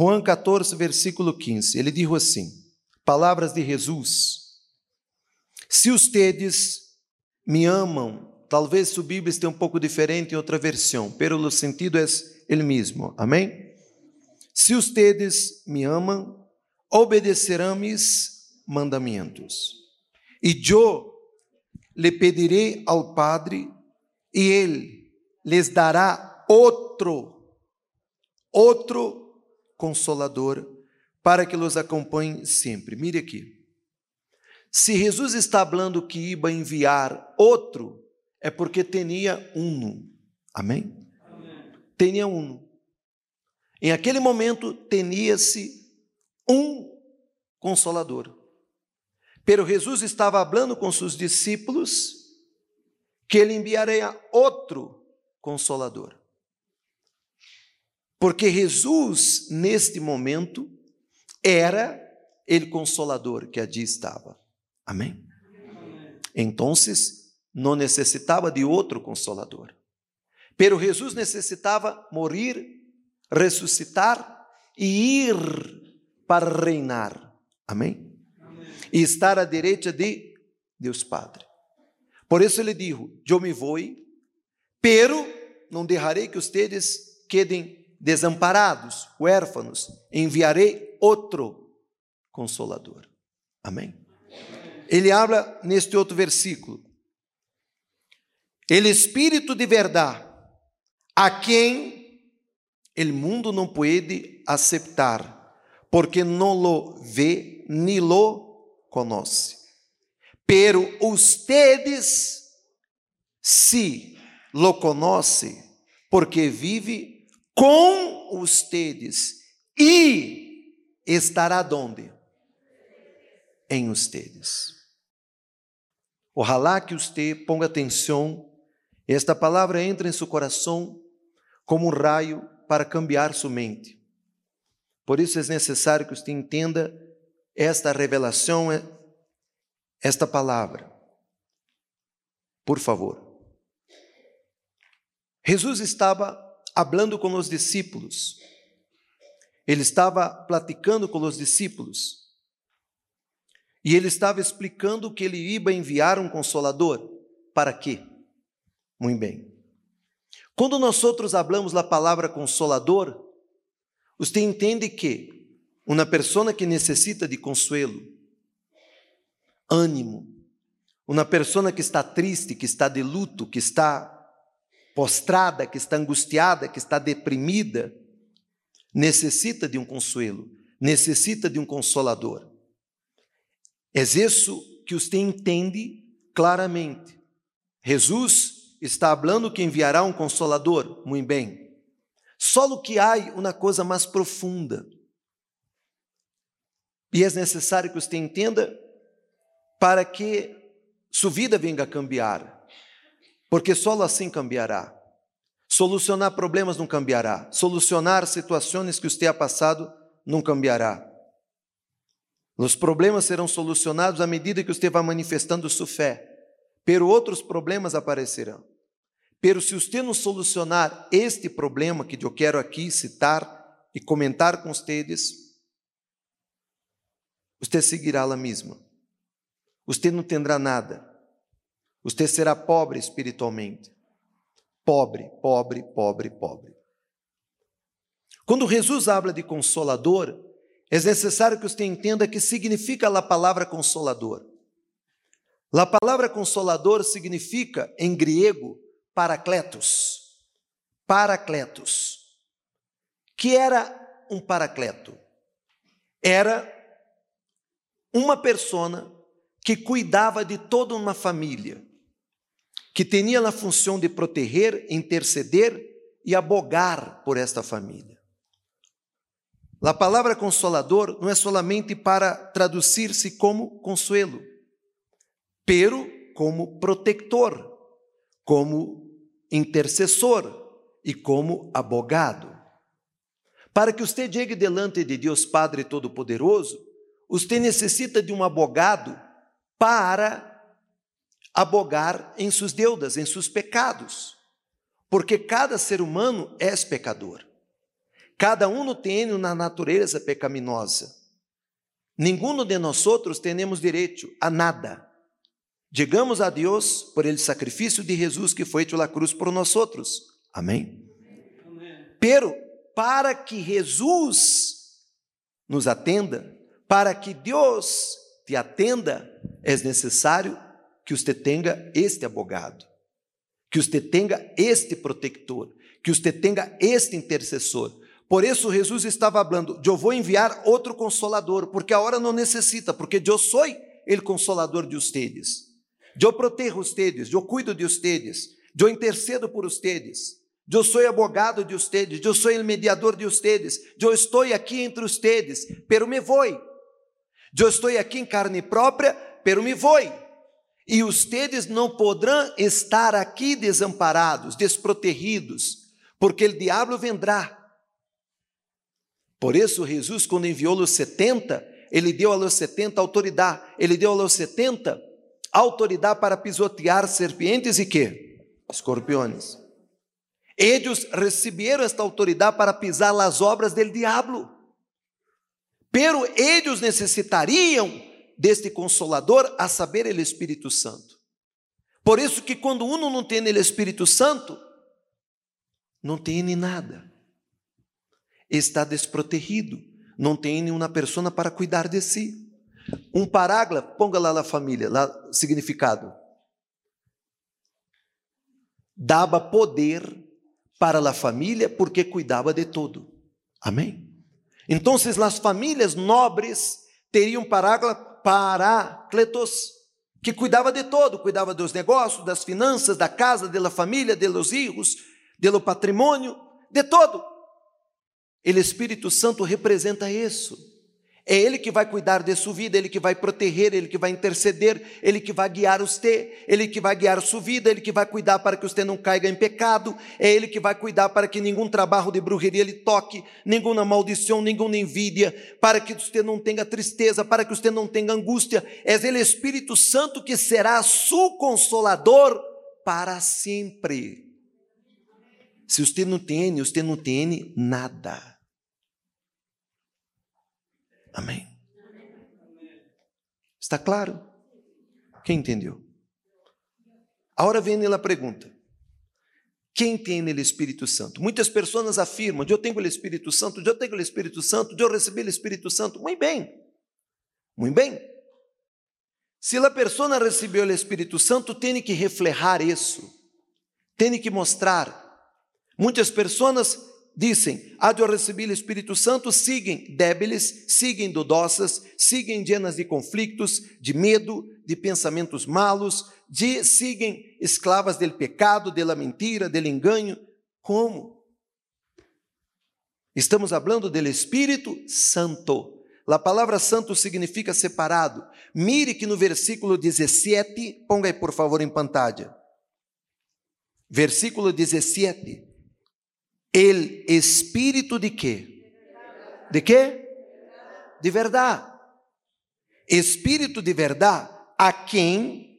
Juan 14, versículo 15. Ele disse assim: Palavras de Jesus. Se ustedes me amam, talvez sua Bíblia esteja um pouco diferente em outra versão, pero o sentido é ele mesmo. Amém? Se ustedes me amam, obedecerão mis mandamentos. E eu lhe pedirei ao Padre, e ele lhes dará outro, outro consolador, para que los acompanhe sempre. Mire aqui. Se Jesus está falando que iba enviar outro, é porque tinha um. Amém? Amém. Tinha um. Em aquele momento, tinha-se um consolador. Pero Jesus estava falando com seus discípulos que ele enviaria outro consolador. Porque Jesus, neste momento, era ele consolador que ali estava. Amém? Então, não necessitava de outro consolador. Pero Jesus necessitava morrer, ressuscitar e ir para reinar. Amém? E estar à direita de Deus Padre. Por isso ele disse: Eu me vou, pero não deixarei que vocês quedem desamparados, huérfanos. Enviarei outro consolador. Amém? Ele habla neste outro versículo. Ele Espírito de verdade, a quem o mundo não pode aceitar, porque não lo vê ni lo conoce. Pero ustedes se lo conoce, porque vive com ustedes e estará donde? Em ustedes. Ojalá que você ponga atenção, esta palavra entra em seu coração como um raio para cambiar sua mente. Por isso é necessário que você entenda esta revelação, esta palavra. Por favor. Jesus estava falando com os discípulos. Ele estava platicando com os discípulos. E ele estava explicando que ele ia enviar um consolador. Para quê? Muito bem. Quando nós outros hablamos a palavra consolador, você entende que uma pessoa que necessita de consuelo, ânimo, uma pessoa que está triste, que está de luto, que está postrada, que está angustiada, que está deprimida, necessita de um consuelo, necessita de um consolador. É isso que você entende claramente. Jesus está falando que enviará um consolador, muito bem. Só que há uma coisa mais profunda. E é necessário que você entenda para que sua vida venha a cambiar. Porque só assim cambiará. Solucionar problemas não cambiará. Solucionar situações que você ha passado não cambiará. Os problemas serão solucionados à medida que você vai manifestando sua fé. Pero outros problemas aparecerão. Pero se você não solucionar este problema que eu quero aqui citar e comentar com vocês, você seguirá lá mesma. Você não terá nada. Você será pobre espiritualmente. Pobre, pobre, pobre, pobre. Quando Jesus habla de consolador, é necessário que você entenda que significa a palavra consolador. A palavra consolador significa, em grego, paracletos. Paracletos. Que era um paracleto? Era uma persona que cuidava de toda uma família, que tinha a função de proteger, interceder e abogar por esta família. A palavra consolador não é solamente para traduzir-se como consuelo, pero como protector, como intercessor e como abogado. Para que você chegue delante de Deus Padre Todo-Poderoso, você necessita de um abogado para abogar em suas deudas, em seus pecados, porque cada ser humano é pecador. Cada um tem uma natureza pecaminosa. Ninguno de nós outros temos direito a nada. Chegamos a Deus por el sacrifício de Jesus que foi na cruz por nós outros. Amém? Amém. Pero para que Jesus nos atenda, para que Deus te atenda, é necessário que você tenha este abogado, que você tenha este protector, que você tenha este intercessor. Por isso Jesus estava falando: Eu vou enviar outro consolador, porque a hora não necessita, porque eu sou o consolador de vocês. Eu protejo vocês, eu cuido de vocês, eu intercedo por vocês. Eu sou abogado de vocês, eu sou o mediador de vocês, eu estou aqui entre vocês, pero me vou. Eu estou aqui em carne própria, pero me vou. E vocês não poderão estar aqui desamparados, desprotegidos, porque o diabo vendrá por isso, Jesus, quando enviou os 70, ele deu aos 70 autoridade, ele deu aos 70 autoridade para pisotear serpentes e que? Escorpiões. Eles receberam esta autoridade para pisar as obras do diabo. Pero eles necessitariam deste consolador, a saber, o Espírito Santo. Por isso que quando um não tem o Espírito Santo, não tem nada está desprotegido, não tem nenhuma pessoa para cuidar de si. Um parágrafo, ponga lá na família, lá significado. Dava poder para a família porque cuidava de tudo. Amém? Então, as famílias nobres teriam paráclitos que cuidava de todo, cuidava dos negócios, das finanças, da casa, da família, dos filhos, do patrimônio, de todo. O Espírito Santo representa isso. É Ele que vai cuidar de sua vida, Ele que vai proteger, Ele que vai interceder, Ele que vai guiar você, Ele que vai guiar sua vida, Ele que vai cuidar para que você não caiga em pecado, é Ele que vai cuidar para que nenhum trabalho de bruxeria lhe toque, nenhuma maldição, nenhuma envidia, para que você não tenha tristeza, para que você não tenha angústia. É o Espírito Santo que será seu consolador para sempre. Se você não tem, você não tem nada. Amém. Está claro? Quem entendeu? Agora vem a pergunta: quem tem o Espírito Santo? Muitas pessoas afirmam: eu tenho o Espírito Santo, eu tenho o Espírito Santo, eu recebi o Espírito Santo. Muito bem, muito bem. Se a pessoa recebeu o Espírito Santo, tem que reflejar isso, tem que mostrar. Muitas pessoas dizem: Ah, eu recebi o Espírito Santo, seguem débiles, seguem dudosas, seguem llenas de conflitos, de medo, de pensamentos malos, de seguem esclavas del pecado, de la mentira, del engano. Como? Estamos falando do Espírito Santo. A palavra santo significa separado. Mire que no versículo 17, ponga aí por favor em pantalla. Versículo 17 el espírito de quê? De quê? De verdade. Espírito de verdade a quem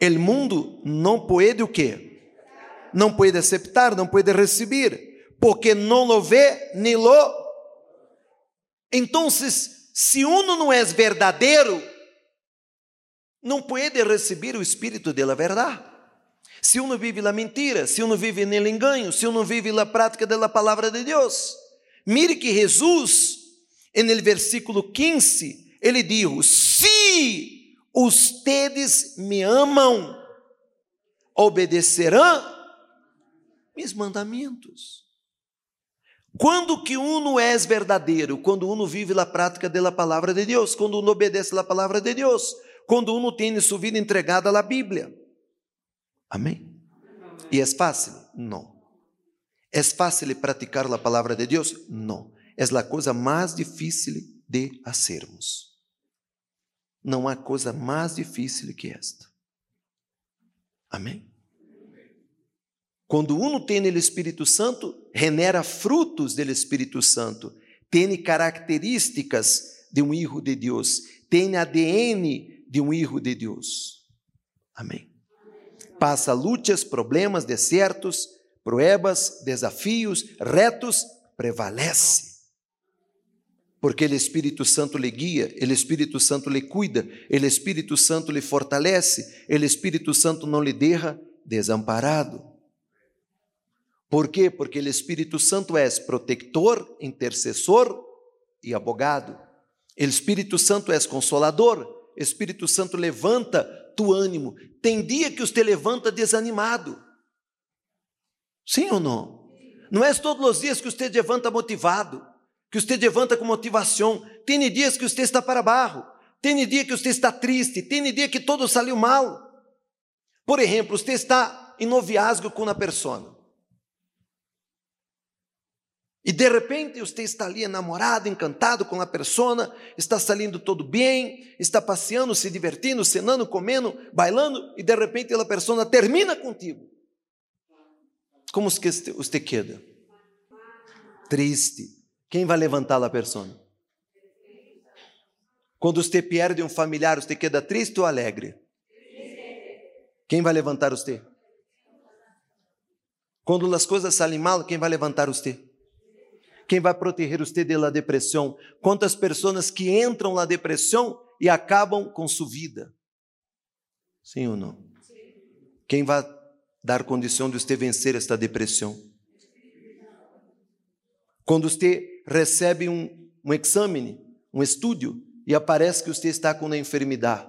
o mundo não pode o quê? Não pode aceitar, não pode receber, porque não lo vê nem lo. Então, se uno não é verdadeiro, não pode receber o espírito da verdade. Se uno vive la mentira, se uno vive nel engano, se uno vive la prática da palavra de Deus. Mire que Jesus, no versículo 15, ele dijo: Se ustedes me amam, obedecerão mis mandamentos. Quando que uno é verdadeiro? Quando uno vive a prática da palavra de Deus, quando uno obedece a palavra de Deus, quando uno tem sua vida entregada à Bíblia. Amém? E é fácil? Não. É fácil praticar a palavra de Deus? Não. É a coisa mais difícil de fazermos. Não há coisa mais difícil que esta. Amém? Quando uno tem o Espírito Santo, genera frutos do Espírito Santo, tem características de um filho de Deus, tem ADN de um filho de Deus. Amém passa lutas, problemas, desertos, pruebas, desafios, retos, prevalece. Porque o Espírito Santo lhe guia, o Espírito Santo lhe cuida, o Espírito Santo lhe fortalece, o Espírito Santo não lhe deixa desamparado. Por quê? Porque o Espírito Santo é protector, intercessor e abogado. O Espírito Santo é consolador. Espírito Santo levanta tu ânimo. Tem dia que você levanta desanimado. Sim ou não? Não é todos os dias que você levanta motivado, que você levanta com motivação. Tem dias que você está para barro. Tem dia que você está triste. Tem dia que todo saiu mal. Por exemplo, você está em noviazgo com uma pessoa. E de repente você está ali enamorado, encantado com a pessoa, está saindo todo bem, está passeando, se divertindo, cenando, comendo, bailando, e de repente a pessoa termina contigo. Como você queda? Triste. Quem vai levantar a pessoa? Quando você perde um familiar, você queda triste ou alegre? Quem vai levantar você? Quando as coisas saem mal, quem vai levantar você? Quem vai proteger você da depressão? Quantas pessoas que entram na depressão e acabam com sua vida? Sim ou não? Quem vai dar condição de você vencer esta depressão? Quando você recebe um, um exame, um estudo, e aparece que você está com uma enfermidade,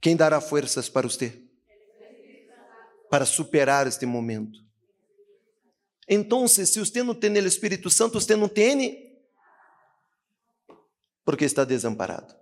quem dará forças para você? Para superar este momento. Então, se você não tem o Espírito Santo, você não tem porque está desamparado.